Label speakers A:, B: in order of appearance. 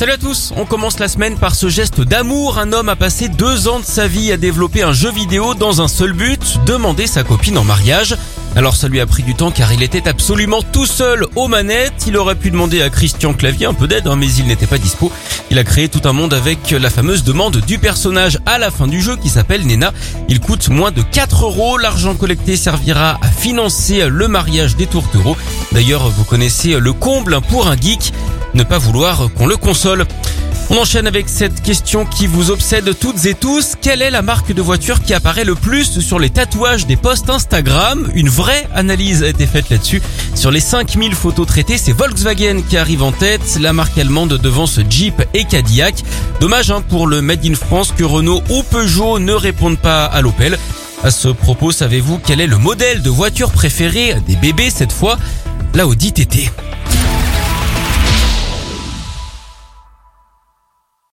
A: Salut à tous, on commence la semaine par ce geste d'amour. Un homme a passé deux ans de sa vie à développer un jeu vidéo dans un seul but, demander sa copine en mariage. Alors ça lui a pris du temps car il était absolument tout seul aux manettes. Il aurait pu demander à Christian Clavier un peu d'aide, hein, mais il n'était pas dispo. Il a créé tout un monde avec la fameuse demande du personnage à la fin du jeu qui s'appelle Nena. Il coûte moins de 4 euros. L'argent collecté servira à financer le mariage des tourtereaux. D'ailleurs, vous connaissez le comble pour un geek ne pas vouloir qu'on le console. On enchaîne avec cette question qui vous obsède toutes et tous. Quelle est la marque de voiture qui apparaît le plus sur les tatouages des posts Instagram? Une vraie analyse a été faite là-dessus. Sur les 5000 photos traitées, c'est Volkswagen qui arrive en tête, la marque allemande devant ce Jeep et Cadillac. Dommage hein, pour le Made in France que Renault ou Peugeot ne répondent pas à l'Opel. À ce propos, savez-vous quel est le modèle de voiture préféré des bébés cette fois? La Audi TT.